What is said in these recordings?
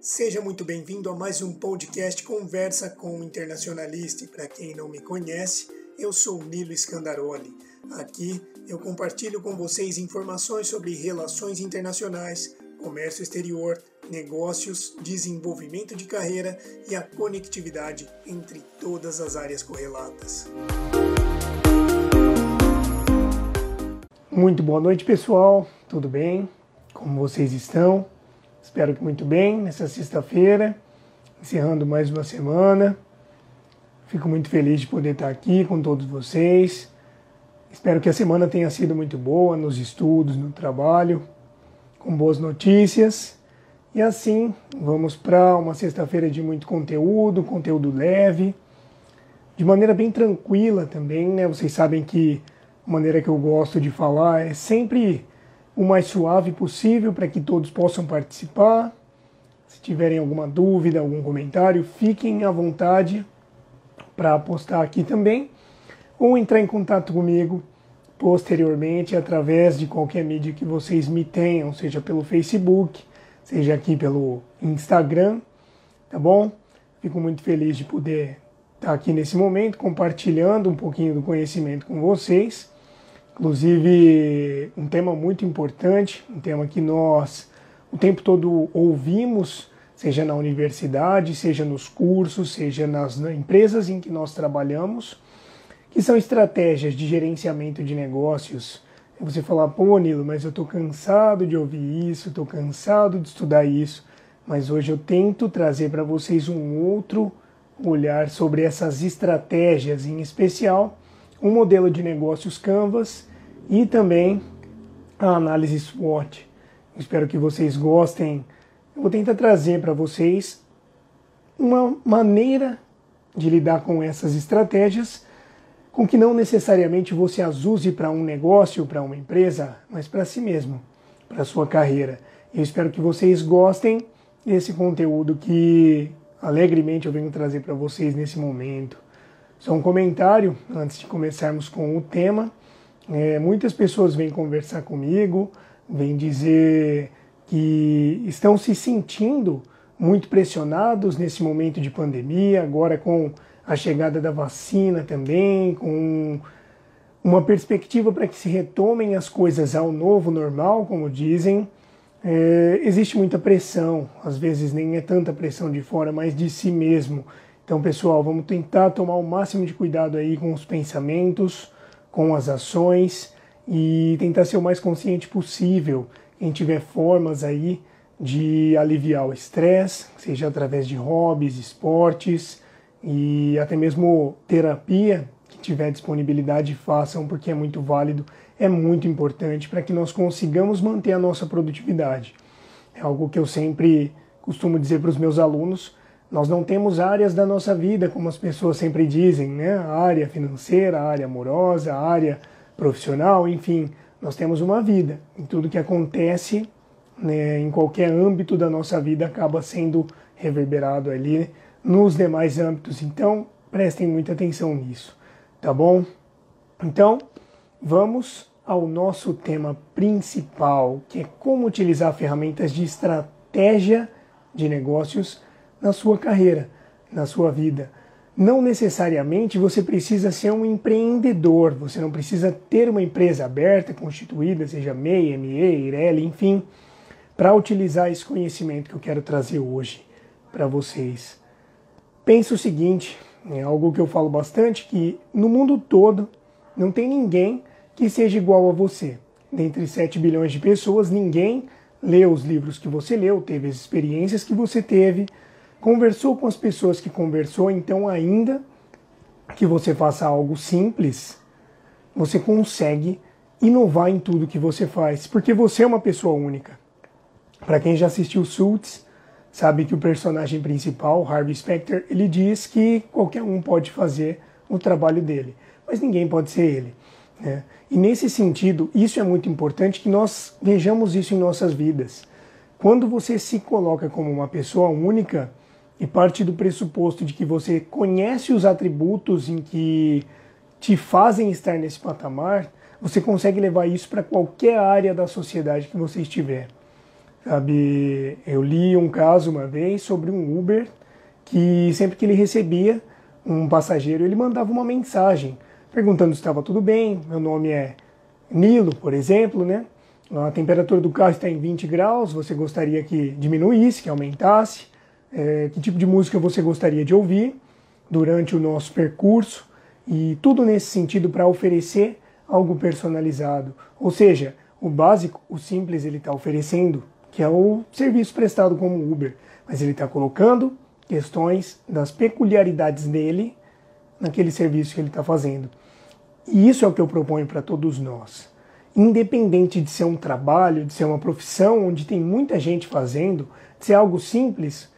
Seja muito bem-vindo a mais um podcast Conversa com o Internacionalista. Para quem não me conhece, eu sou Nilo Scandaroli. Aqui eu compartilho com vocês informações sobre relações internacionais, comércio exterior, negócios, desenvolvimento de carreira e a conectividade entre todas as áreas correlatas. Muito boa noite, pessoal. Tudo bem? Como vocês estão? Espero que muito bem nessa sexta-feira, encerrando mais uma semana. Fico muito feliz de poder estar aqui com todos vocês. Espero que a semana tenha sido muito boa nos estudos, no trabalho, com boas notícias. E assim, vamos para uma sexta-feira de muito conteúdo, conteúdo leve, de maneira bem tranquila também, né? Vocês sabem que a maneira que eu gosto de falar é sempre o mais suave possível para que todos possam participar. Se tiverem alguma dúvida, algum comentário, fiquem à vontade para postar aqui também ou entrar em contato comigo posteriormente através de qualquer mídia que vocês me tenham, seja pelo Facebook, seja aqui pelo Instagram, tá bom? Fico muito feliz de poder estar aqui nesse momento compartilhando um pouquinho do conhecimento com vocês. Inclusive, um tema muito importante, um tema que nós o tempo todo ouvimos, seja na universidade, seja nos cursos, seja nas empresas em que nós trabalhamos, que são estratégias de gerenciamento de negócios. Você falar, pô, Nilo, mas eu estou cansado de ouvir isso, estou cansado de estudar isso, mas hoje eu tento trazer para vocês um outro olhar sobre essas estratégias, em especial um modelo de negócios Canvas e também a análise SWOT. Espero que vocês gostem. Eu vou tentar trazer para vocês uma maneira de lidar com essas estratégias com que não necessariamente você as use para um negócio, para uma empresa, mas para si mesmo, para sua carreira. Eu espero que vocês gostem desse conteúdo que alegremente eu venho trazer para vocês nesse momento. Só um comentário antes de começarmos com o tema. É, muitas pessoas vêm conversar comigo, vêm dizer que estão se sentindo muito pressionados nesse momento de pandemia, agora com a chegada da vacina também, com uma perspectiva para que se retomem as coisas ao novo normal, como dizem. É, existe muita pressão, às vezes nem é tanta pressão de fora, mas de si mesmo. Então, pessoal, vamos tentar tomar o máximo de cuidado aí com os pensamentos, com as ações e tentar ser o mais consciente possível. Quem tiver formas aí de aliviar o estresse, seja através de hobbies, esportes e até mesmo terapia, que tiver disponibilidade, façam, porque é muito válido, é muito importante para que nós consigamos manter a nossa produtividade. É algo que eu sempre costumo dizer para os meus alunos nós não temos áreas da nossa vida, como as pessoas sempre dizem, né? A área financeira, a área amorosa, a área profissional, enfim, nós temos uma vida. E tudo que acontece né, em qualquer âmbito da nossa vida acaba sendo reverberado ali nos demais âmbitos. Então, prestem muita atenção nisso, tá bom? Então, vamos ao nosso tema principal, que é como utilizar ferramentas de estratégia de negócios na sua carreira, na sua vida. Não necessariamente você precisa ser um empreendedor, você não precisa ter uma empresa aberta, constituída, seja MEI, ME, IRELI, enfim, para utilizar esse conhecimento que eu quero trazer hoje para vocês. Pense o seguinte, é algo que eu falo bastante, que no mundo todo não tem ninguém que seja igual a você. Dentre 7 bilhões de pessoas, ninguém leu os livros que você leu, teve as experiências que você teve, Conversou com as pessoas que conversou, então, ainda que você faça algo simples, você consegue inovar em tudo que você faz, porque você é uma pessoa única. Para quem já assistiu Suits, sabe que o personagem principal, Harvey Specter, ele diz que qualquer um pode fazer o trabalho dele, mas ninguém pode ser ele. Né? E nesse sentido, isso é muito importante que nós vejamos isso em nossas vidas. Quando você se coloca como uma pessoa única, e parte do pressuposto de que você conhece os atributos em que te fazem estar nesse patamar, você consegue levar isso para qualquer área da sociedade que você estiver. Sabe, eu li um caso uma vez sobre um Uber que sempre que ele recebia um passageiro, ele mandava uma mensagem perguntando se estava tudo bem. Meu nome é Nilo, por exemplo, né? A temperatura do carro está em 20 graus, você gostaria que diminuísse, que aumentasse? É, que tipo de música você gostaria de ouvir durante o nosso percurso? E tudo nesse sentido para oferecer algo personalizado. Ou seja, o básico, o simples, ele está oferecendo, que é o serviço prestado como Uber, mas ele está colocando questões das peculiaridades dele naquele serviço que ele está fazendo. E isso é o que eu proponho para todos nós. Independente de ser um trabalho, de ser uma profissão onde tem muita gente fazendo, de ser algo simples,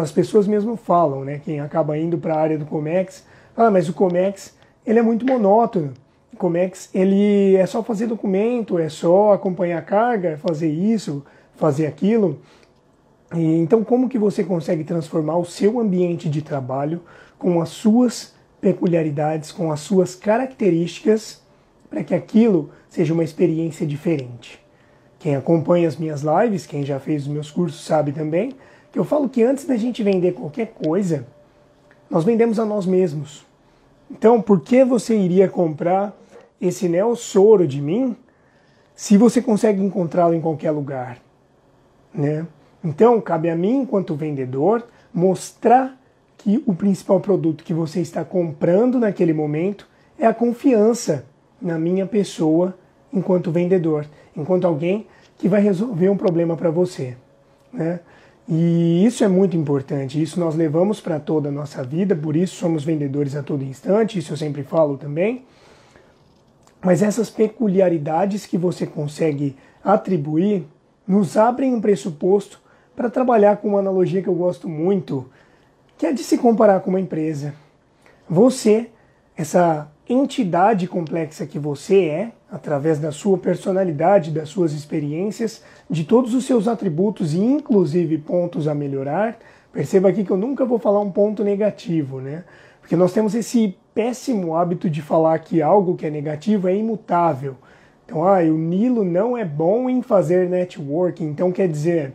as pessoas mesmo falam, né? Quem acaba indo para a área do Comex, fala, mas o Comex ele é muito monótono. O Comex ele é só fazer documento, é só acompanhar a carga, é fazer isso, fazer aquilo. E, então, como que você consegue transformar o seu ambiente de trabalho com as suas peculiaridades, com as suas características, para que aquilo seja uma experiência diferente. Quem acompanha as minhas lives, quem já fez os meus cursos sabe também, eu falo que antes da gente vender qualquer coisa, nós vendemos a nós mesmos. Então, por que você iria comprar esse Neo Soro de mim se você consegue encontrá-lo em qualquer lugar? Né? Então, cabe a mim, enquanto vendedor, mostrar que o principal produto que você está comprando naquele momento é a confiança na minha pessoa enquanto vendedor, enquanto alguém que vai resolver um problema para você. Né? E isso é muito importante, isso nós levamos para toda a nossa vida, por isso somos vendedores a todo instante, isso eu sempre falo também. Mas essas peculiaridades que você consegue atribuir nos abrem um pressuposto para trabalhar com uma analogia que eu gosto muito, que é de se comparar com uma empresa. Você, essa entidade complexa que você é, através da sua personalidade, das suas experiências, de todos os seus atributos e inclusive pontos a melhorar, perceba aqui que eu nunca vou falar um ponto negativo, né? Porque nós temos esse péssimo hábito de falar que algo que é negativo é imutável. Então, ah, o Nilo não é bom em fazer networking, então quer dizer,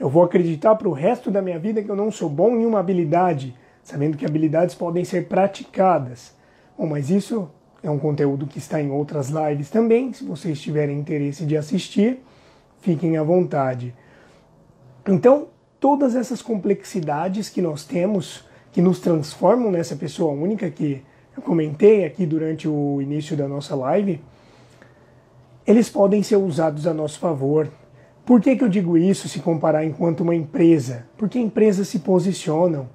eu vou acreditar para o resto da minha vida que eu não sou bom em uma habilidade, sabendo que habilidades podem ser praticadas. Bom, mas isso é um conteúdo que está em outras lives também. Se vocês tiverem interesse de assistir, fiquem à vontade. Então, todas essas complexidades que nós temos, que nos transformam nessa pessoa única que eu comentei aqui durante o início da nossa live, eles podem ser usados a nosso favor por que, que eu digo isso se comparar enquanto uma empresa? Porque empresas se posicionam.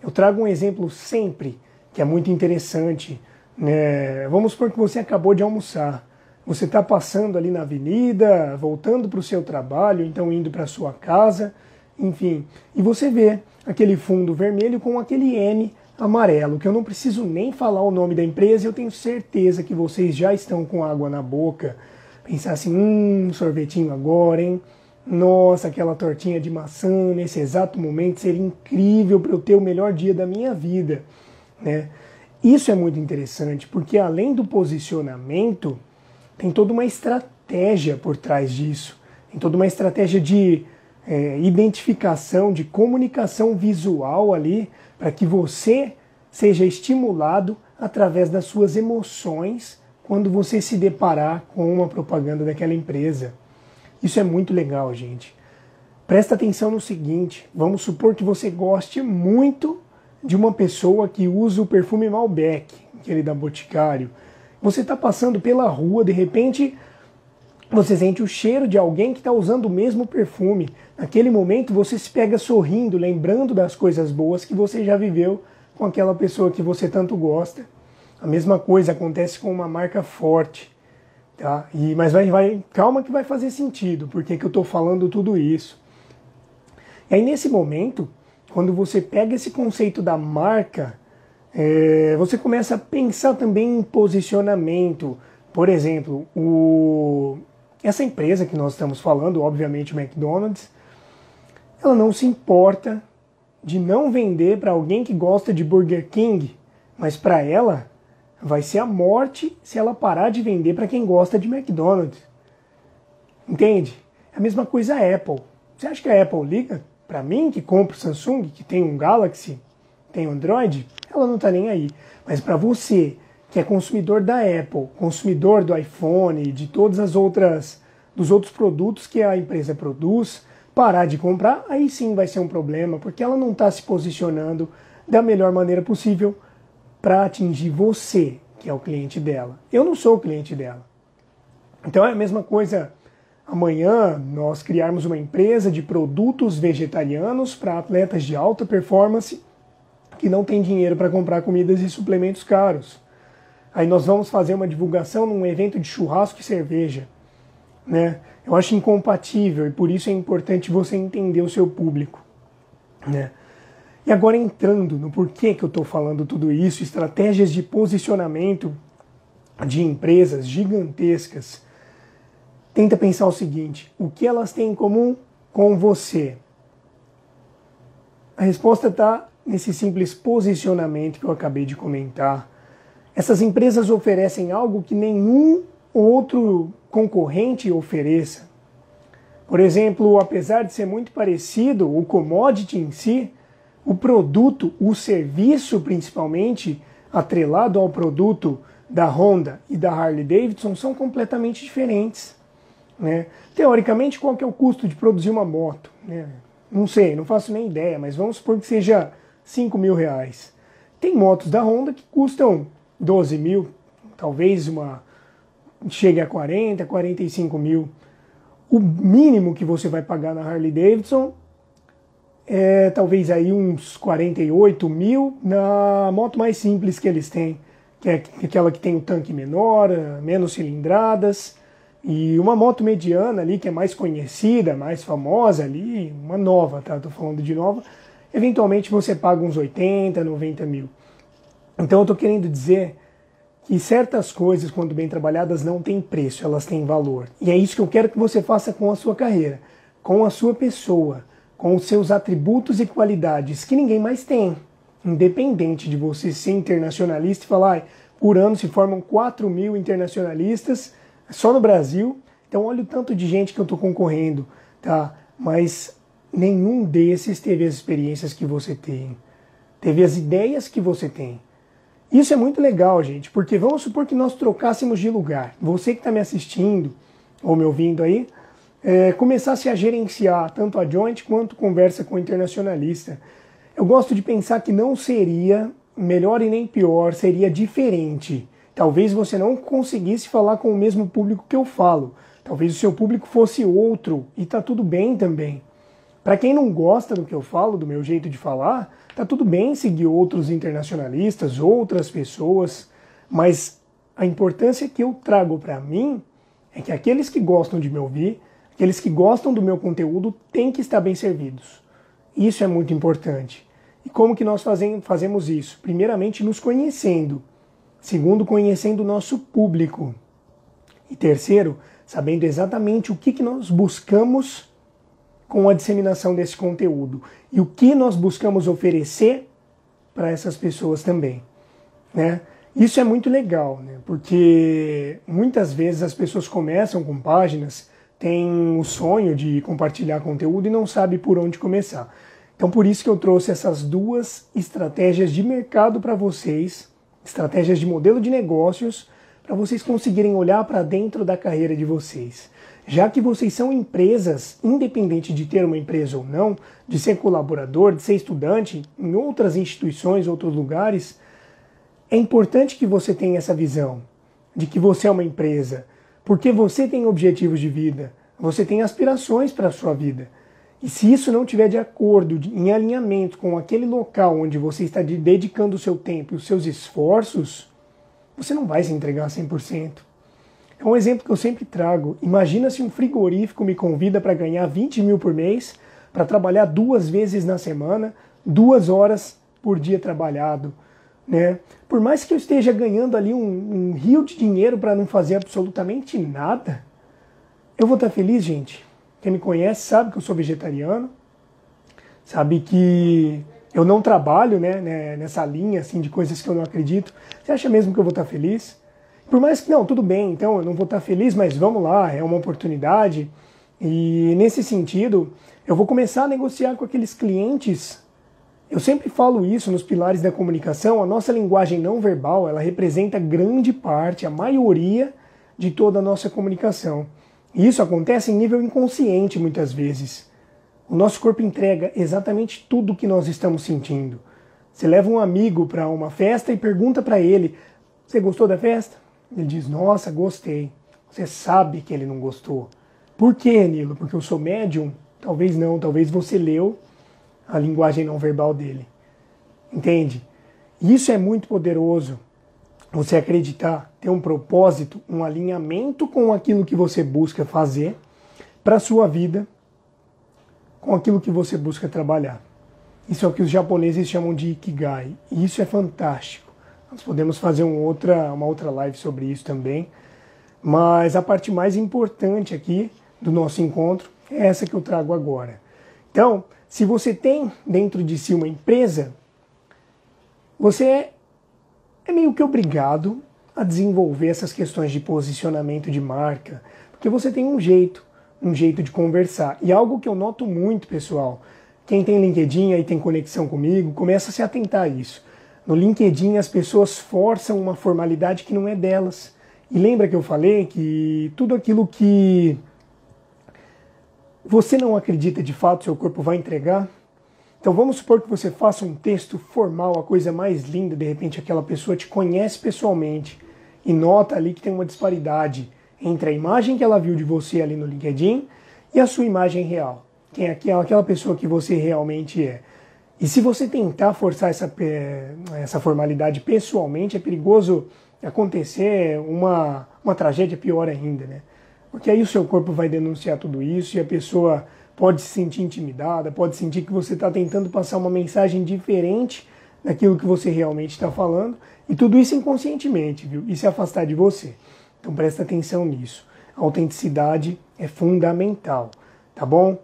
Eu trago um exemplo sempre que é muito interessante. Né? Vamos supor que você acabou de almoçar. Você está passando ali na avenida, voltando para o seu trabalho, então indo para a sua casa, enfim. E você vê aquele fundo vermelho com aquele M amarelo, que eu não preciso nem falar o nome da empresa, eu tenho certeza que vocês já estão com água na boca. Pensar assim, hum, sorvetinho agora, hein? Nossa, aquela tortinha de maçã nesse exato momento seria incrível para eu ter o melhor dia da minha vida, né? Isso é muito interessante porque além do posicionamento, tem toda uma estratégia por trás disso, tem toda uma estratégia de é, identificação, de comunicação visual ali para que você seja estimulado através das suas emoções quando você se deparar com uma propaganda daquela empresa. Isso é muito legal, gente. Presta atenção no seguinte: vamos supor que você goste muito de uma pessoa que usa o perfume Malbec, aquele da Boticário. Você está passando pela rua, de repente você sente o cheiro de alguém que está usando o mesmo perfume. Naquele momento você se pega sorrindo, lembrando das coisas boas que você já viveu com aquela pessoa que você tanto gosta. A mesma coisa acontece com uma marca forte. Tá? E, mas vai, vai, calma que vai fazer sentido, porque que eu estou falando tudo isso. E aí nesse momento, quando você pega esse conceito da marca, é, você começa a pensar também em posicionamento. Por exemplo, o, essa empresa que nós estamos falando, obviamente o McDonald's, ela não se importa de não vender para alguém que gosta de Burger King, mas para ela vai ser a morte se ela parar de vender para quem gosta de McDonald's. Entende? É a mesma coisa a Apple. Você acha que a Apple liga? Para mim, que compro Samsung, que tem um Galaxy, tem Android, ela não está nem aí. Mas para você, que é consumidor da Apple, consumidor do iPhone, de todas as outras dos outros produtos que a empresa produz, parar de comprar, aí sim vai ser um problema, porque ela não está se posicionando da melhor maneira possível para atingir você, que é o cliente dela. Eu não sou o cliente dela. Então é a mesma coisa amanhã nós criarmos uma empresa de produtos vegetarianos para atletas de alta performance que não tem dinheiro para comprar comidas e suplementos caros. Aí nós vamos fazer uma divulgação num evento de churrasco e cerveja. Né? Eu acho incompatível e por isso é importante você entender o seu público. Né? E agora entrando no porquê que eu estou falando tudo isso, estratégias de posicionamento de empresas gigantescas. Tenta pensar o seguinte: o que elas têm em comum com você? A resposta está nesse simples posicionamento que eu acabei de comentar. Essas empresas oferecem algo que nenhum outro concorrente ofereça. Por exemplo, apesar de ser muito parecido, o commodity em si, o produto, o serviço principalmente, atrelado ao produto da Honda e da Harley Davidson, são completamente diferentes. Né? Teoricamente, qual que é o custo de produzir uma moto? Né? Não sei, não faço nem ideia, mas vamos supor que seja 5 mil reais. Tem motos da Honda que custam 12 mil, talvez uma chegue a 40, 45 mil. O mínimo que você vai pagar na Harley Davidson é talvez aí uns 48 mil na moto mais simples que eles têm, que é aquela que tem o tanque menor, menos cilindradas, e uma moto mediana ali que é mais conhecida, mais famosa ali, uma nova, tá? Tô falando de nova, eventualmente você paga uns 80, 90 mil. Então eu estou querendo dizer que certas coisas, quando bem trabalhadas, não têm preço, elas têm valor. E é isso que eu quero que você faça com a sua carreira, com a sua pessoa, com os seus atributos e qualidades que ninguém mais tem. Independente de você ser internacionalista e falar, por ano se formam 4 mil internacionalistas só no Brasil. Então olha o tanto de gente que eu estou concorrendo, tá? Mas nenhum desses teve as experiências que você tem, teve as ideias que você tem. Isso é muito legal, gente, porque vamos supor que nós trocássemos de lugar. Você que está me assistindo ou me ouvindo aí, é, começasse a gerenciar tanto a Joint quanto conversa com o internacionalista. Eu gosto de pensar que não seria melhor e nem pior, seria diferente. Talvez você não conseguisse falar com o mesmo público que eu falo. Talvez o seu público fosse outro e tá tudo bem também. Para quem não gosta do que eu falo, do meu jeito de falar, tá tudo bem seguir outros internacionalistas, outras pessoas, mas a importância que eu trago para mim é que aqueles que gostam de me ouvir, aqueles que gostam do meu conteúdo, têm que estar bem servidos. Isso é muito importante. E como que nós fazemos isso? Primeiramente, nos conhecendo. Segundo, conhecendo o nosso público. E terceiro, sabendo exatamente o que, que nós buscamos com a disseminação desse conteúdo e o que nós buscamos oferecer para essas pessoas também, né? Isso é muito legal, né? Porque muitas vezes as pessoas começam com páginas, têm o sonho de compartilhar conteúdo e não sabe por onde começar. Então por isso que eu trouxe essas duas estratégias de mercado para vocês, estratégias de modelo de negócios para vocês conseguirem olhar para dentro da carreira de vocês já que vocês são empresas, independente de ter uma empresa ou não, de ser colaborador, de ser estudante em outras instituições, outros lugares, é importante que você tenha essa visão de que você é uma empresa, porque você tem objetivos de vida, você tem aspirações para a sua vida. E se isso não tiver de acordo, em alinhamento com aquele local onde você está dedicando o seu tempo e os seus esforços, você não vai se entregar 100%. É um exemplo que eu sempre trago. Imagina se um frigorífico me convida para ganhar 20 mil por mês, para trabalhar duas vezes na semana, duas horas por dia trabalhado. Né? Por mais que eu esteja ganhando ali um, um rio de dinheiro para não fazer absolutamente nada, eu vou estar feliz, gente. Quem me conhece sabe que eu sou vegetariano, sabe que eu não trabalho né, né nessa linha assim de coisas que eu não acredito. Você acha mesmo que eu vou estar feliz? Por mais que, não, tudo bem, então eu não vou estar feliz, mas vamos lá, é uma oportunidade. E nesse sentido, eu vou começar a negociar com aqueles clientes. Eu sempre falo isso nos pilares da comunicação, a nossa linguagem não verbal, ela representa grande parte, a maioria de toda a nossa comunicação. E isso acontece em nível inconsciente muitas vezes. O nosso corpo entrega exatamente tudo o que nós estamos sentindo. Você leva um amigo para uma festa e pergunta para ele: Você gostou da festa? Ele diz: Nossa, gostei. Você sabe que ele não gostou. Por quê, Nilo? Porque eu sou médium? Talvez não, talvez você leu a linguagem não verbal dele. Entende? Isso é muito poderoso. Você acreditar, ter um propósito, um alinhamento com aquilo que você busca fazer para a sua vida com aquilo que você busca trabalhar. Isso é o que os japoneses chamam de Ikigai. E isso é fantástico. Nós podemos fazer um outra, uma outra live sobre isso também. Mas a parte mais importante aqui do nosso encontro é essa que eu trago agora. Então, se você tem dentro de si uma empresa, você é, é meio que obrigado a desenvolver essas questões de posicionamento de marca, porque você tem um jeito, um jeito de conversar. E algo que eu noto muito, pessoal, quem tem LinkedIn e tem conexão comigo, começa a se atentar a isso. No LinkedIn as pessoas forçam uma formalidade que não é delas. E lembra que eu falei que tudo aquilo que você não acredita de fato seu corpo vai entregar? Então vamos supor que você faça um texto formal, a coisa mais linda, de repente aquela pessoa te conhece pessoalmente e nota ali que tem uma disparidade entre a imagem que ela viu de você ali no LinkedIn e a sua imagem real. Quem é aquela pessoa que você realmente é. E se você tentar forçar essa, essa formalidade pessoalmente, é perigoso acontecer uma, uma tragédia pior ainda, né? Porque aí o seu corpo vai denunciar tudo isso e a pessoa pode se sentir intimidada, pode sentir que você está tentando passar uma mensagem diferente daquilo que você realmente está falando, e tudo isso inconscientemente, viu? E se afastar de você. Então presta atenção nisso. A autenticidade é fundamental, tá bom?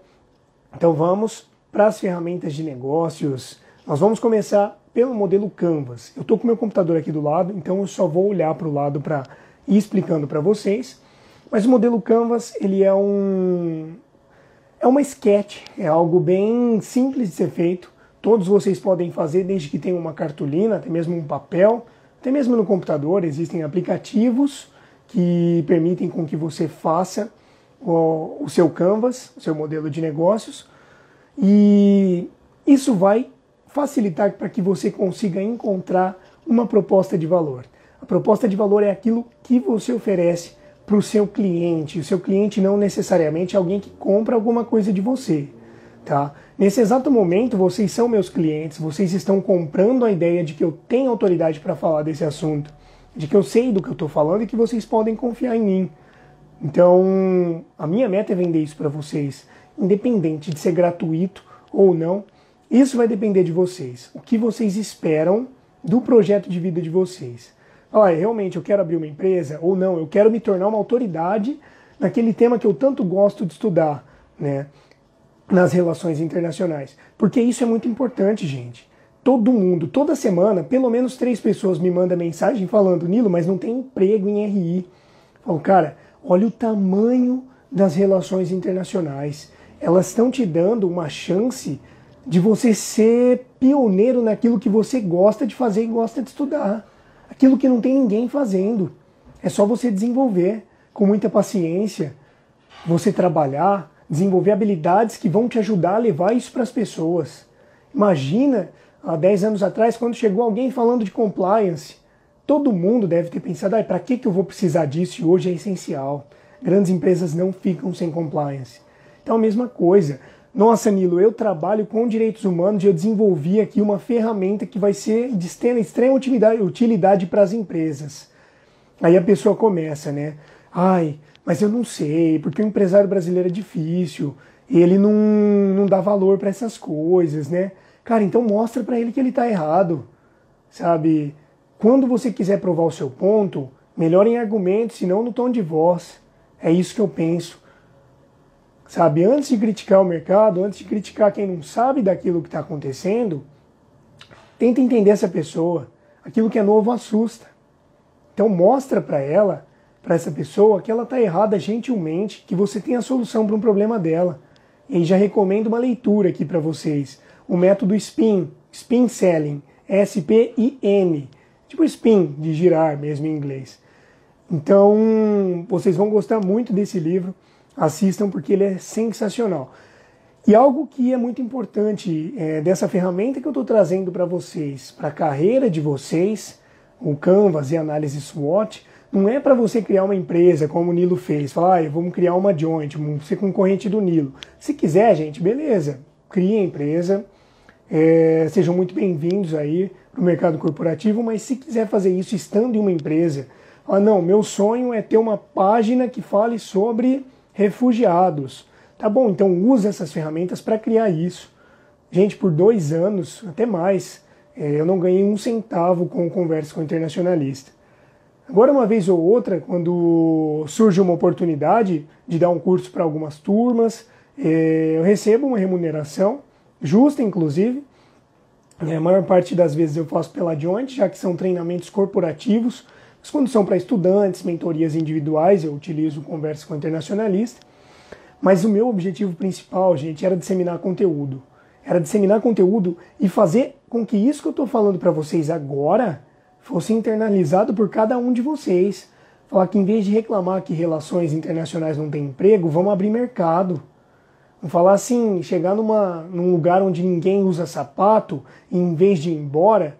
Então vamos para as ferramentas de negócios. Nós vamos começar pelo modelo Canvas. Eu estou com meu computador aqui do lado, então eu só vou olhar para o lado para ir explicando para vocês. Mas o modelo Canvas ele é um é uma sketch, é algo bem simples de ser feito. Todos vocês podem fazer desde que tenham uma cartolina, até mesmo um papel, até mesmo no computador existem aplicativos que permitem com que você faça o, seu canvas, o seu modelo de negócios, e isso vai facilitar para que você consiga encontrar uma proposta de valor. A proposta de valor é aquilo que você oferece para o seu cliente. O seu cliente não necessariamente é alguém que compra alguma coisa de você. Tá? Nesse exato momento, vocês são meus clientes, vocês estão comprando a ideia de que eu tenho autoridade para falar desse assunto de que eu sei do que eu estou falando e que vocês podem confiar em mim. Então, a minha meta é vender isso para vocês, independente de ser gratuito ou não. Isso vai depender de vocês. O que vocês esperam do projeto de vida de vocês. Ah, realmente eu quero abrir uma empresa ou não, eu quero me tornar uma autoridade naquele tema que eu tanto gosto de estudar, né? Nas relações internacionais. Porque isso é muito importante, gente todo mundo, toda semana, pelo menos três pessoas me mandam mensagem falando, Nilo, mas não tem emprego em RI. Eu falo, cara, olha o tamanho das relações internacionais. Elas estão te dando uma chance de você ser pioneiro naquilo que você gosta de fazer e gosta de estudar. Aquilo que não tem ninguém fazendo. É só você desenvolver com muita paciência, você trabalhar, desenvolver habilidades que vão te ajudar a levar isso para as pessoas. Imagina há 10 anos atrás, quando chegou alguém falando de compliance, todo mundo deve ter pensado, para que, que eu vou precisar disso? E hoje é essencial. Grandes empresas não ficam sem compliance. Então, a mesma coisa. Nossa, Nilo, eu trabalho com direitos humanos e eu desenvolvi aqui uma ferramenta que vai ser de extrema utilidade, utilidade para as empresas. Aí a pessoa começa, né? Ai, mas eu não sei, porque o empresário brasileiro é difícil, ele não, não dá valor para essas coisas, né? Cara, então mostra para ele que ele está errado, sabe? Quando você quiser provar o seu ponto, melhor em argumentos, senão no tom de voz. É isso que eu penso. Sabe, antes de criticar o mercado, antes de criticar quem não sabe daquilo que está acontecendo, tenta entender essa pessoa. Aquilo que é novo assusta. Então mostra para ela para essa pessoa que ela está errada gentilmente, que você tem a solução para um problema dela. E já recomendo uma leitura aqui para vocês. O método SPIN, SPIN Selling, S-P-I-N, tipo SPIN, de girar mesmo em inglês. Então, vocês vão gostar muito desse livro, assistam porque ele é sensacional. E algo que é muito importante é, dessa ferramenta que eu estou trazendo para vocês, para a carreira de vocês, o Canvas e análise SWOT, não é para você criar uma empresa como o Nilo fez, falar, ah, vamos criar uma joint, vamos ser concorrente do Nilo. Se quiser, gente, beleza, crie a empresa, é, sejam muito bem-vindos aí para o mercado corporativo, mas se quiser fazer isso estando em uma empresa, ah, não, meu sonho é ter uma página que fale sobre refugiados Tá bom, então use essas ferramentas para criar isso. Gente, por dois anos, até mais, é, eu não ganhei um centavo com conversa com internacionalista. Agora, uma vez ou outra, quando surge uma oportunidade de dar um curso para algumas turmas, é, eu recebo uma remuneração, justa inclusive. É, a maior parte das vezes eu faço pela Joint, já que são treinamentos corporativos. Mas quando são para estudantes, mentorias individuais, eu utilizo conversa com internacionalista. Mas o meu objetivo principal, gente, era disseminar conteúdo. Era disseminar conteúdo e fazer com que isso que eu estou falando para vocês agora fosse internalizado por cada um de vocês. Falar que em vez de reclamar que relações internacionais não têm emprego, vamos abrir mercado. Vamos falar assim, chegar numa, num lugar onde ninguém usa sapato, e em vez de ir embora,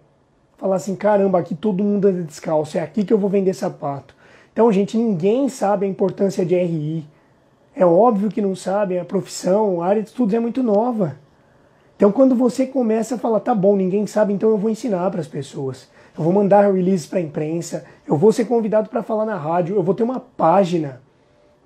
falar assim, caramba, aqui todo mundo anda descalço, é aqui que eu vou vender sapato. Então, gente, ninguém sabe a importância de RI. É óbvio que não sabem, a profissão, a área de estudos é muito nova. Então, quando você começa a falar, tá bom, ninguém sabe, então eu vou ensinar para as pessoas. Eu vou mandar releases para a imprensa, eu vou ser convidado para falar na rádio, eu vou ter uma página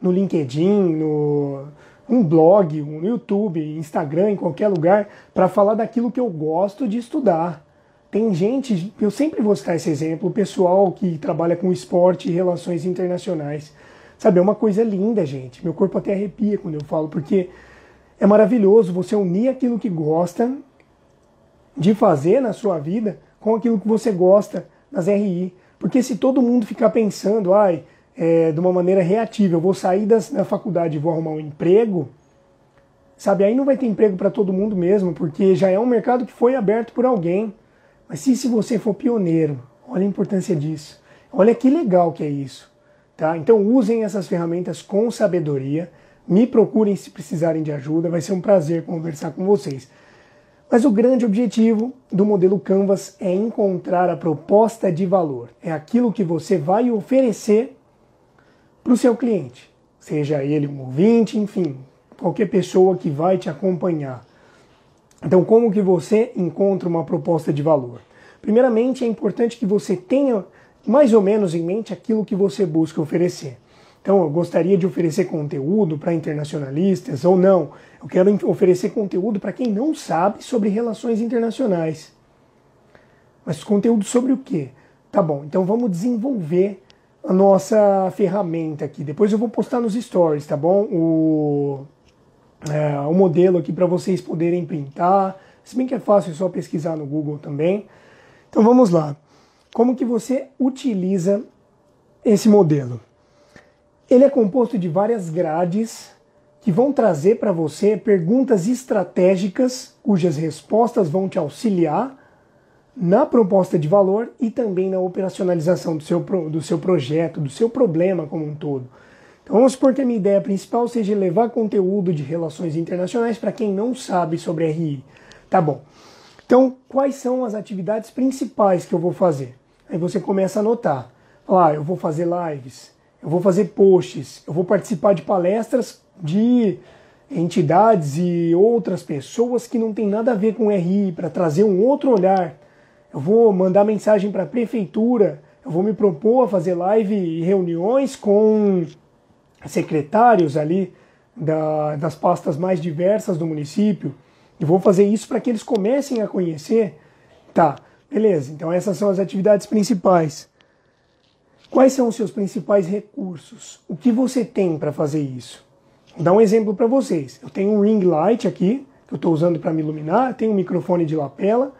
no LinkedIn, no um blog, no YouTube, Instagram, em qualquer lugar, para falar daquilo que eu gosto de estudar. Tem gente, eu sempre vou citar esse exemplo, o pessoal que trabalha com esporte e relações internacionais. Sabe, é uma coisa linda, gente. Meu corpo até arrepia quando eu falo, porque é maravilhoso você unir aquilo que gosta de fazer na sua vida com aquilo que você gosta nas RI. Porque se todo mundo ficar pensando, ai, é, de uma maneira reativa, eu vou sair das, da faculdade e vou arrumar um emprego, sabe, aí não vai ter emprego para todo mundo mesmo, porque já é um mercado que foi aberto por alguém. Mas se, se você for pioneiro, olha a importância disso. Olha que legal que é isso. Tá? Então usem essas ferramentas com sabedoria, me procurem se precisarem de ajuda, vai ser um prazer conversar com vocês. Mas o grande objetivo do modelo Canvas é encontrar a proposta de valor. É aquilo que você vai oferecer para o seu cliente, seja ele um ouvinte, enfim, qualquer pessoa que vai te acompanhar. Então, como que você encontra uma proposta de valor? Primeiramente, é importante que você tenha mais ou menos em mente aquilo que você busca oferecer. Então, eu gostaria de oferecer conteúdo para internacionalistas ou não. Eu quero oferecer conteúdo para quem não sabe sobre relações internacionais. Mas conteúdo sobre o quê? Tá bom, então vamos desenvolver a nossa ferramenta aqui. Depois eu vou postar nos stories, tá bom? O, é, o modelo aqui para vocês poderem printar. Se bem que é fácil, é só pesquisar no Google também. Então vamos lá. Como que você utiliza esse modelo? Ele é composto de várias grades que vão trazer para você perguntas estratégicas cujas respostas vão te auxiliar na proposta de valor e também na operacionalização do seu, do seu projeto, do seu problema como um todo. Então vamos supor que a minha ideia principal seja levar conteúdo de relações internacionais para quem não sabe sobre RI. Tá bom. Então, quais são as atividades principais que eu vou fazer? Aí você começa a anotar. Ah, eu vou fazer lives, eu vou fazer posts, eu vou participar de palestras de entidades e outras pessoas que não tem nada a ver com RI, para trazer um outro olhar. Eu vou mandar mensagem para a prefeitura, eu vou me propor a fazer live e reuniões com secretários ali da, das pastas mais diversas do município. E vou fazer isso para que eles comecem a conhecer. Tá, Beleza, então essas são as atividades principais. Quais são os seus principais recursos? O que você tem para fazer isso? Vou dar um exemplo para vocês. Eu tenho um ring light aqui, que eu estou usando para me iluminar, eu tenho um microfone de lapela,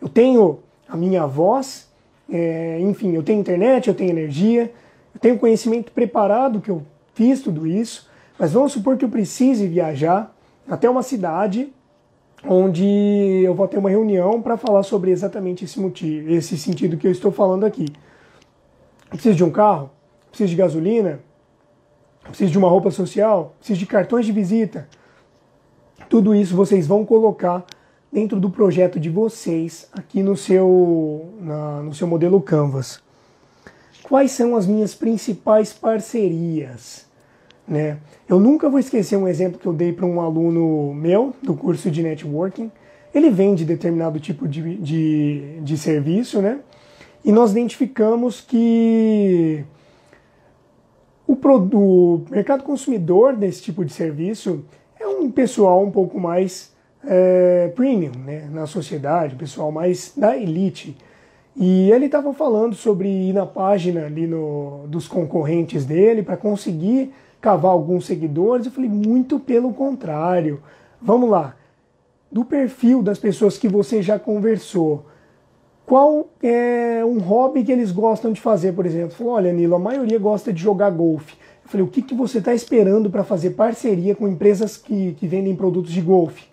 eu tenho a minha voz, é, enfim, eu tenho internet, eu tenho energia, eu tenho conhecimento preparado que eu fiz tudo isso, mas vamos supor que eu precise viajar até uma cidade onde eu vou ter uma reunião para falar sobre exatamente esse motivo, esse sentido que eu estou falando aqui. Eu preciso de um carro? Preciso de gasolina? Preciso de uma roupa social? Preciso de cartões de visita? Tudo isso vocês vão colocar dentro do projeto de vocês aqui no seu, na, no seu modelo Canvas. Quais são as minhas principais parcerias? Né? Eu nunca vou esquecer um exemplo que eu dei para um aluno meu do curso de networking. Ele vende determinado tipo de, de, de serviço, né? E nós identificamos que o, o mercado consumidor desse tipo de serviço é um pessoal um pouco mais é, premium né, na sociedade, pessoal mais da elite. E ele estava falando sobre ir na página ali no, dos concorrentes dele para conseguir cavar alguns seguidores. Eu falei, muito pelo contrário. Vamos lá. Do perfil das pessoas que você já conversou, qual é um hobby que eles gostam de fazer, por exemplo? Falou, olha, Nilo, a maioria gosta de jogar golfe. Eu falei, o que, que você está esperando para fazer parceria com empresas que, que vendem produtos de golfe?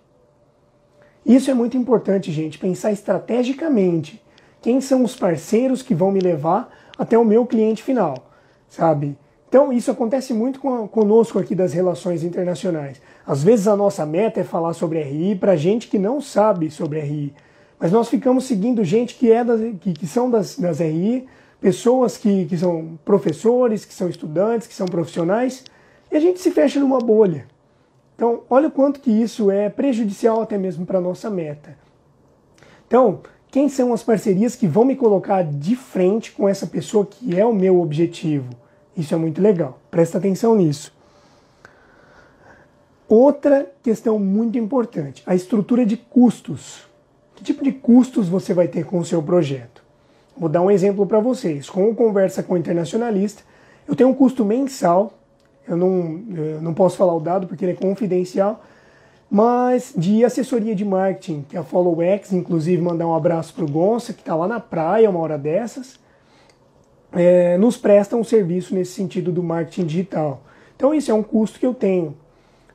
Isso é muito importante, gente, pensar estrategicamente. Quem são os parceiros que vão me levar até o meu cliente final, sabe? Então, isso acontece muito conosco aqui das relações internacionais. Às vezes a nossa meta é falar sobre RI para gente que não sabe sobre RI. Mas nós ficamos seguindo gente que, é das, que, que são das, das RI, pessoas que, que são professores, que são estudantes, que são profissionais, e a gente se fecha numa bolha. Então, olha o quanto que isso é prejudicial até mesmo para a nossa meta. Então, quem são as parcerias que vão me colocar de frente com essa pessoa que é o meu objetivo? Isso é muito legal. Presta atenção nisso. Outra questão muito importante, a estrutura de custos. Que tipo de custos você vai ter com o seu projeto? Vou dar um exemplo para vocês. Com o Conversa com o Internacionalista, eu tenho um custo mensal, eu não, eu não posso falar o dado porque ele é confidencial, mas de assessoria de marketing, que é a FollowX, inclusive mandar um abraço para o Gonça, que está lá na praia uma hora dessas, é, nos presta um serviço nesse sentido do marketing digital. Então, isso é um custo que eu tenho.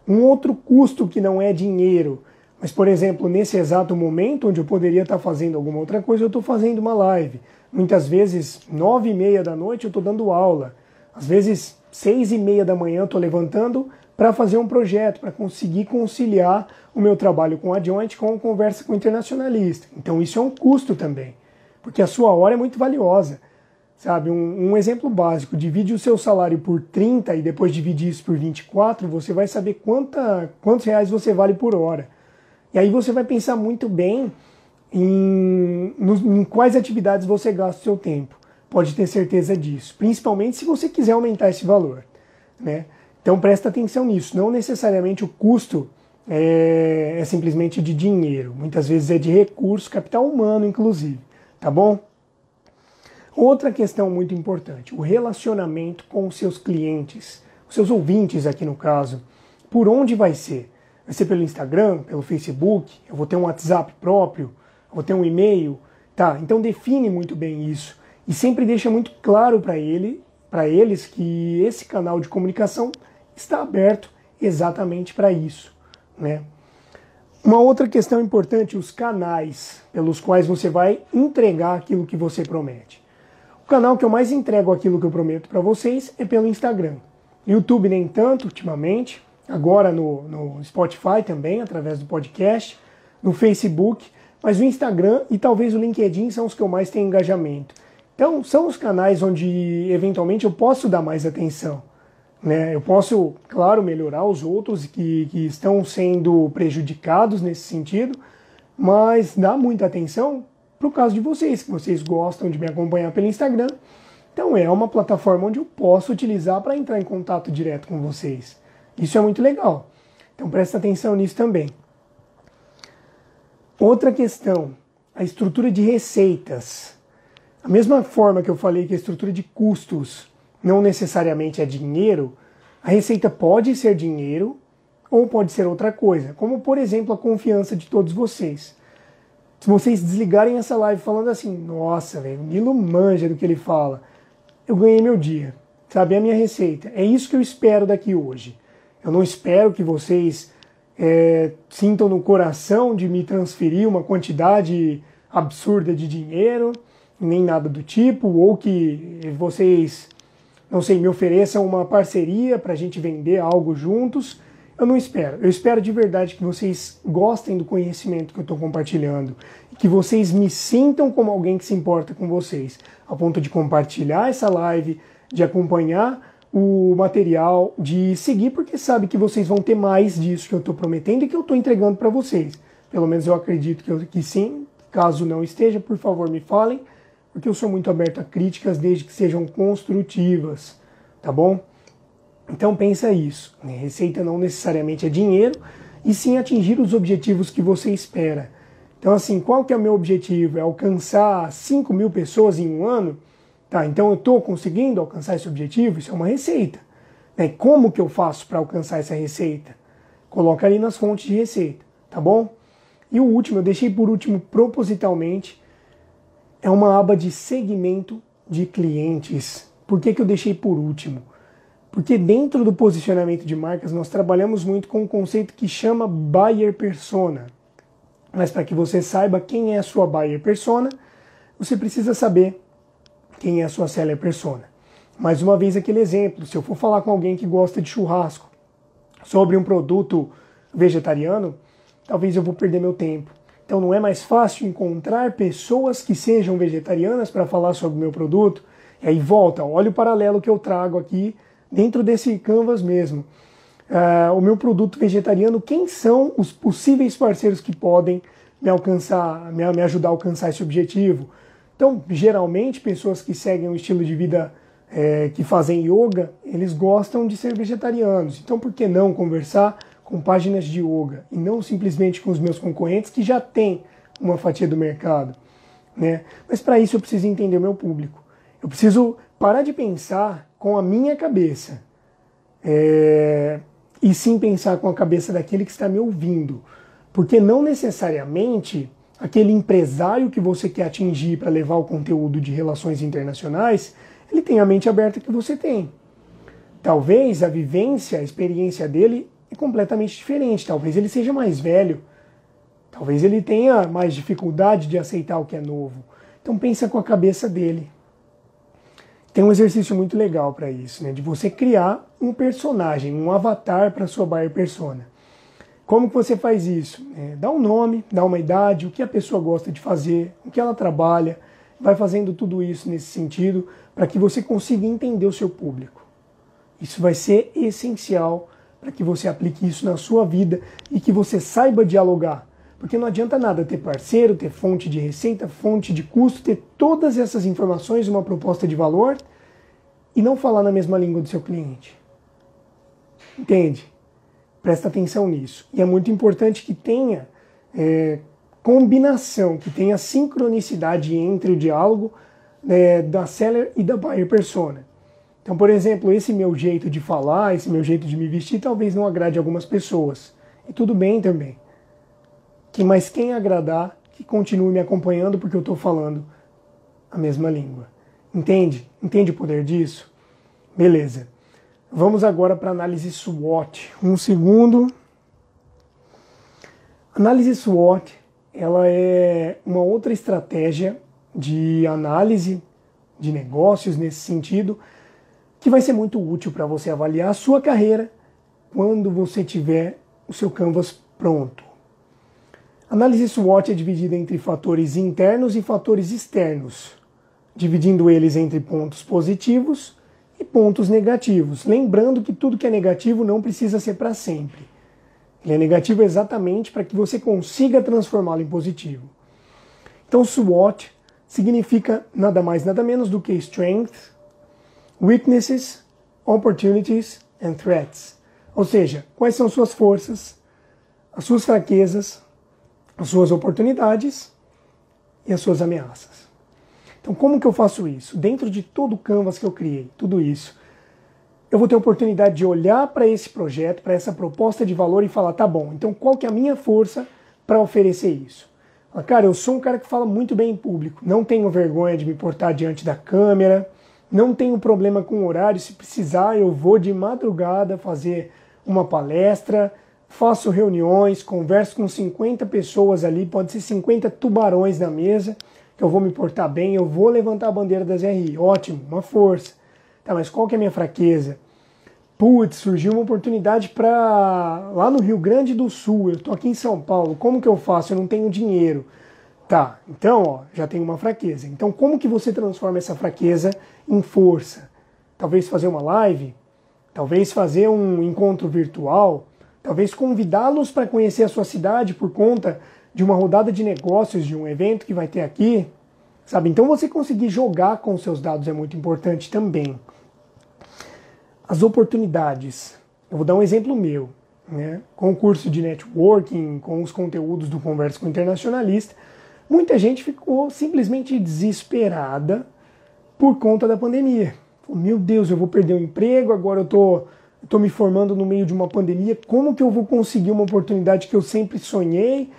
Um outro custo que não é dinheiro, mas, por exemplo, nesse exato momento onde eu poderia estar fazendo alguma outra coisa, eu estou fazendo uma live. Muitas vezes, nove e meia da noite, eu estou dando aula. Às vezes, seis e meia da manhã, eu estou levantando para fazer um projeto, para conseguir conciliar o meu trabalho com a Joint com a conversa com o internacionalista. Então, isso é um custo também, porque a sua hora é muito valiosa. Sabe, um, um, exemplo básico, divide o seu salário por 30 e depois divide isso por 24, você vai saber quanta, quantos reais você vale por hora. E aí você vai pensar muito bem em, em quais atividades você gasta o seu tempo. Pode ter certeza disso, principalmente se você quiser aumentar esse valor. Né? Então presta atenção nisso. Não necessariamente o custo é, é simplesmente de dinheiro. Muitas vezes é de recurso, capital humano, inclusive. Tá bom? Outra questão muito importante: o relacionamento com os seus clientes, os seus ouvintes aqui no caso. Por onde vai ser? Vai ser pelo Instagram, pelo Facebook, eu vou ter um WhatsApp próprio, eu vou ter um e-mail, tá? Então define muito bem isso e sempre deixa muito claro para ele, para eles que esse canal de comunicação está aberto exatamente para isso, né? Uma outra questão importante, os canais pelos quais você vai entregar aquilo que você promete. O canal que eu mais entrego aquilo que eu prometo para vocês é pelo Instagram. YouTube nem tanto ultimamente, agora no, no Spotify também, através do podcast, no Facebook, mas o Instagram e talvez o LinkedIn são os que eu mais tenho engajamento. Então, são os canais onde eventualmente eu posso dar mais atenção. Né? Eu posso, claro, melhorar os outros que, que estão sendo prejudicados nesse sentido, mas dá muita atenção para o caso de vocês, que vocês gostam de me acompanhar pelo Instagram. Então, é uma plataforma onde eu posso utilizar para entrar em contato direto com vocês. Isso é muito legal. Então presta atenção nisso também. Outra questão, a estrutura de receitas. A mesma forma que eu falei que a estrutura de custos não necessariamente é dinheiro, a receita pode ser dinheiro ou pode ser outra coisa, como por exemplo a confiança de todos vocês. Se vocês desligarem essa live falando assim, nossa, velho, o Nilo manja do que ele fala, eu ganhei meu dia. sabe? É a minha receita. É isso que eu espero daqui hoje. Eu não espero que vocês é, sintam no coração de me transferir uma quantidade absurda de dinheiro, nem nada do tipo, ou que vocês, não sei, me ofereçam uma parceria para a gente vender algo juntos. Eu não espero. Eu espero de verdade que vocês gostem do conhecimento que eu estou compartilhando e que vocês me sintam como alguém que se importa com vocês, a ponto de compartilhar essa live, de acompanhar o material, de seguir, porque sabe que vocês vão ter mais disso que eu estou prometendo e que eu estou entregando para vocês. Pelo menos eu acredito que, eu, que sim. Caso não esteja, por favor, me falem, porque eu sou muito aberto a críticas desde que sejam construtivas, tá bom? Então pensa isso. Né? Receita não necessariamente é dinheiro, e sim atingir os objetivos que você espera. Então, assim, qual que é o meu objetivo? É alcançar 5 mil pessoas em um ano? Tá, então eu estou conseguindo alcançar esse objetivo? Isso é uma receita. Né? Como que eu faço para alcançar essa receita? Coloca ali nas fontes de receita, tá bom? E o último, eu deixei por último propositalmente, é uma aba de segmento de clientes. Por que, que eu deixei por último? Porque dentro do posicionamento de marcas nós trabalhamos muito com um conceito que chama buyer persona. Mas para que você saiba quem é a sua buyer persona, você precisa saber quem é a sua seller persona. Mais uma vez aquele exemplo, se eu for falar com alguém que gosta de churrasco sobre um produto vegetariano, talvez eu vou perder meu tempo. Então não é mais fácil encontrar pessoas que sejam vegetarianas para falar sobre o meu produto? E aí volta, olha o paralelo que eu trago aqui dentro desse canvas mesmo uh, o meu produto vegetariano, quem são os possíveis parceiros que podem me alcançar, me, me ajudar a alcançar esse objetivo. Então, geralmente, pessoas que seguem um estilo de vida é, que fazem yoga, eles gostam de ser vegetarianos. Então, por que não conversar com páginas de yoga e não simplesmente com os meus concorrentes que já têm uma fatia do mercado? Né? Mas para isso eu preciso entender o meu público. Eu preciso parar de pensar com a minha cabeça. É, e sim pensar com a cabeça daquele que está me ouvindo. Porque não necessariamente aquele empresário que você quer atingir para levar o conteúdo de relações internacionais, ele tem a mente aberta que você tem. Talvez a vivência, a experiência dele é completamente diferente. Talvez ele seja mais velho. Talvez ele tenha mais dificuldade de aceitar o que é novo. Então pensa com a cabeça dele. Tem um exercício muito legal para isso, né? De você criar um personagem, um avatar para sua buyer persona. Como que você faz isso? É, dá um nome, dá uma idade, o que a pessoa gosta de fazer, o que ela trabalha, vai fazendo tudo isso nesse sentido para que você consiga entender o seu público. Isso vai ser essencial para que você aplique isso na sua vida e que você saiba dialogar. Porque não adianta nada ter parceiro, ter fonte de receita, fonte de custo, ter todas essas informações, uma proposta de valor e não falar na mesma língua do seu cliente. Entende? Presta atenção nisso. E é muito importante que tenha é, combinação, que tenha sincronicidade entre o diálogo é, da seller e da buyer persona. Então, por exemplo, esse meu jeito de falar, esse meu jeito de me vestir, talvez não agrade algumas pessoas. E tudo bem também que mais quem agradar, que continue me acompanhando porque eu estou falando a mesma língua. Entende? Entende o poder disso? Beleza. Vamos agora para análise SWOT. Um segundo. Análise SWOT, ela é uma outra estratégia de análise de negócios nesse sentido, que vai ser muito útil para você avaliar a sua carreira quando você tiver o seu canvas pronto. Análise SWOT é dividida entre fatores internos e fatores externos, dividindo eles entre pontos positivos e pontos negativos. Lembrando que tudo que é negativo não precisa ser para sempre. Ele é negativo exatamente para que você consiga transformá-lo em positivo. Então, SWOT significa nada mais, nada menos do que strengths, weaknesses, opportunities and threats. Ou seja, quais são suas forças, as suas fraquezas, as suas oportunidades e as suas ameaças. Então, como que eu faço isso? Dentro de todo o canvas que eu criei, tudo isso, eu vou ter a oportunidade de olhar para esse projeto, para essa proposta de valor e falar, tá bom, então qual que é a minha força para oferecer isso? Cara, eu sou um cara que fala muito bem em público, não tenho vergonha de me portar diante da câmera, Não tenho problema com horário, se precisar, eu vou de madrugada fazer uma palestra, faço reuniões, converso com 50 pessoas ali, pode ser 50 tubarões na mesa, eu vou me portar bem, eu vou levantar a bandeira das RI. Ótimo, uma força. Tá, mas qual que é a minha fraqueza? Putz, surgiu uma oportunidade para lá no Rio Grande do Sul, eu tô aqui em São Paulo, como que eu faço? Eu não tenho dinheiro. Tá, então, ó, já tem uma fraqueza. Então, como que você transforma essa fraqueza em força? Talvez fazer uma live, talvez fazer um encontro virtual, talvez convidá-los para conhecer a sua cidade por conta de uma rodada de negócios, de um evento que vai ter aqui, sabe? Então você conseguir jogar com seus dados é muito importante também. As oportunidades. Eu vou dar um exemplo meu, né? Com o curso de networking, com os conteúdos do Conversa com o Internacionalista, muita gente ficou simplesmente desesperada por conta da pandemia. Meu Deus, eu vou perder o emprego, agora eu tô, tô me formando no meio de uma pandemia, como que eu vou conseguir uma oportunidade que eu sempre sonhei,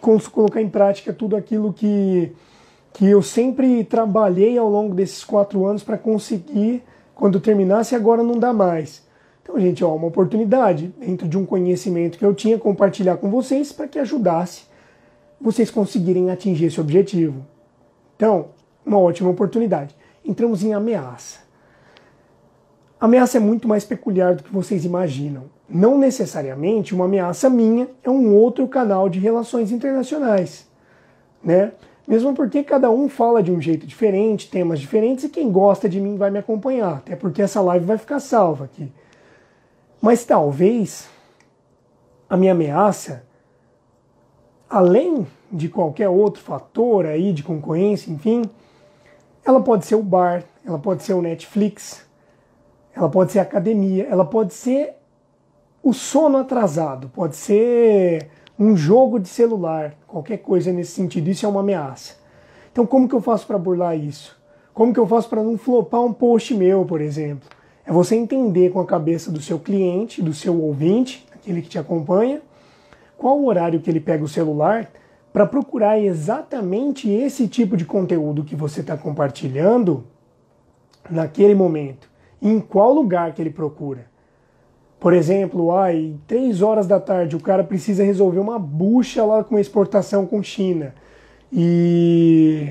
colocar em prática tudo aquilo que, que eu sempre trabalhei ao longo desses quatro anos para conseguir quando terminasse agora não dá mais. Então, gente, ó, uma oportunidade dentro de um conhecimento que eu tinha compartilhar com vocês para que ajudasse vocês conseguirem atingir esse objetivo. Então, uma ótima oportunidade. Entramos em ameaça. A ameaça é muito mais peculiar do que vocês imaginam. Não necessariamente uma ameaça minha é um outro canal de relações internacionais, né? Mesmo porque cada um fala de um jeito diferente, temas diferentes, e quem gosta de mim vai me acompanhar, até porque essa live vai ficar salva aqui. Mas talvez a minha ameaça, além de qualquer outro fator aí de concorrência, enfim, ela pode ser o bar, ela pode ser o Netflix, ela pode ser a academia, ela pode ser o sono atrasado, pode ser um jogo de celular, qualquer coisa nesse sentido, isso é uma ameaça. Então, como que eu faço para burlar isso? Como que eu faço para não flopar um post meu, por exemplo? É você entender com a cabeça do seu cliente, do seu ouvinte, aquele que te acompanha, qual o horário que ele pega o celular para procurar exatamente esse tipo de conteúdo que você está compartilhando naquele momento em qual lugar que ele procura. Por exemplo, ai, três horas da tarde o cara precisa resolver uma bucha lá com exportação com China e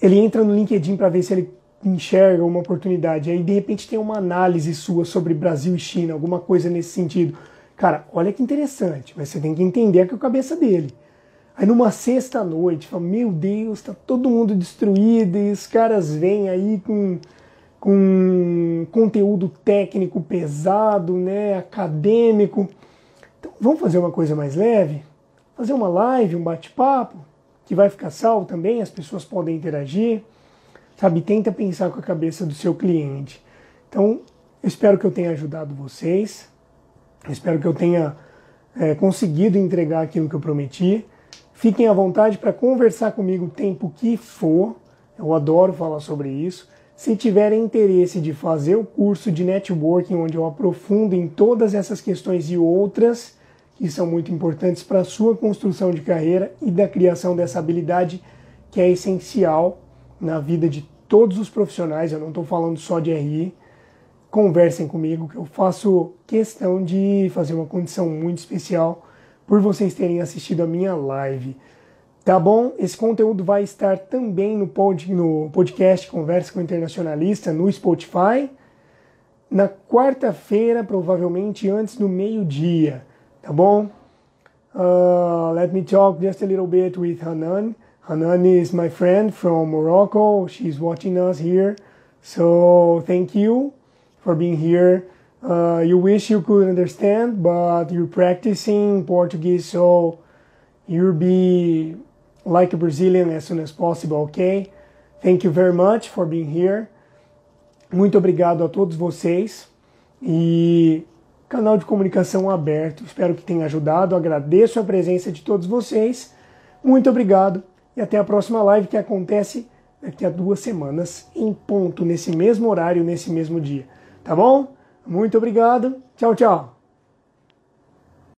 ele entra no LinkedIn para ver se ele enxerga uma oportunidade. Aí de repente tem uma análise sua sobre Brasil e China, alguma coisa nesse sentido. Cara, olha que interessante, mas você tem que entender que é a cabeça dele. Aí numa sexta noite, fala, meu Deus, tá todo mundo destruído e os caras vêm aí com com conteúdo técnico pesado, né, acadêmico. Então, vamos fazer uma coisa mais leve? Fazer uma live, um bate-papo, que vai ficar salvo também, as pessoas podem interagir. Sabe, tenta pensar com a cabeça do seu cliente. Então, eu espero que eu tenha ajudado vocês. Eu espero que eu tenha é, conseguido entregar aquilo que eu prometi. Fiquem à vontade para conversar comigo o tempo que for. Eu adoro falar sobre isso. Se tiverem interesse de fazer o curso de networking, onde eu aprofundo em todas essas questões e outras que são muito importantes para a sua construção de carreira e da criação dessa habilidade que é essencial na vida de todos os profissionais, eu não estou falando só de RI, conversem comigo, que eu faço questão de fazer uma condição muito especial por vocês terem assistido a minha live. Tá bom? Esse conteúdo vai estar também no, pod, no podcast Conversa com o Internacionalista no Spotify. Na quarta-feira, provavelmente antes do meio-dia. Tá bom? Uh, let me talk just a little bit with Hanan. Hanan is my friend from Morocco. She's watching us here. So thank you for being here. Uh, you wish you could understand, but you're practicing Portuguese, so you'll be like a Brazilian as soon as possible, ok? Thank you very much for being here. Muito obrigado a todos vocês e canal de comunicação aberto. Espero que tenha ajudado. Agradeço a presença de todos vocês. Muito obrigado e até a próxima live que acontece daqui a duas semanas em ponto, nesse mesmo horário, nesse mesmo dia. Tá bom? Muito obrigado. Tchau, tchau.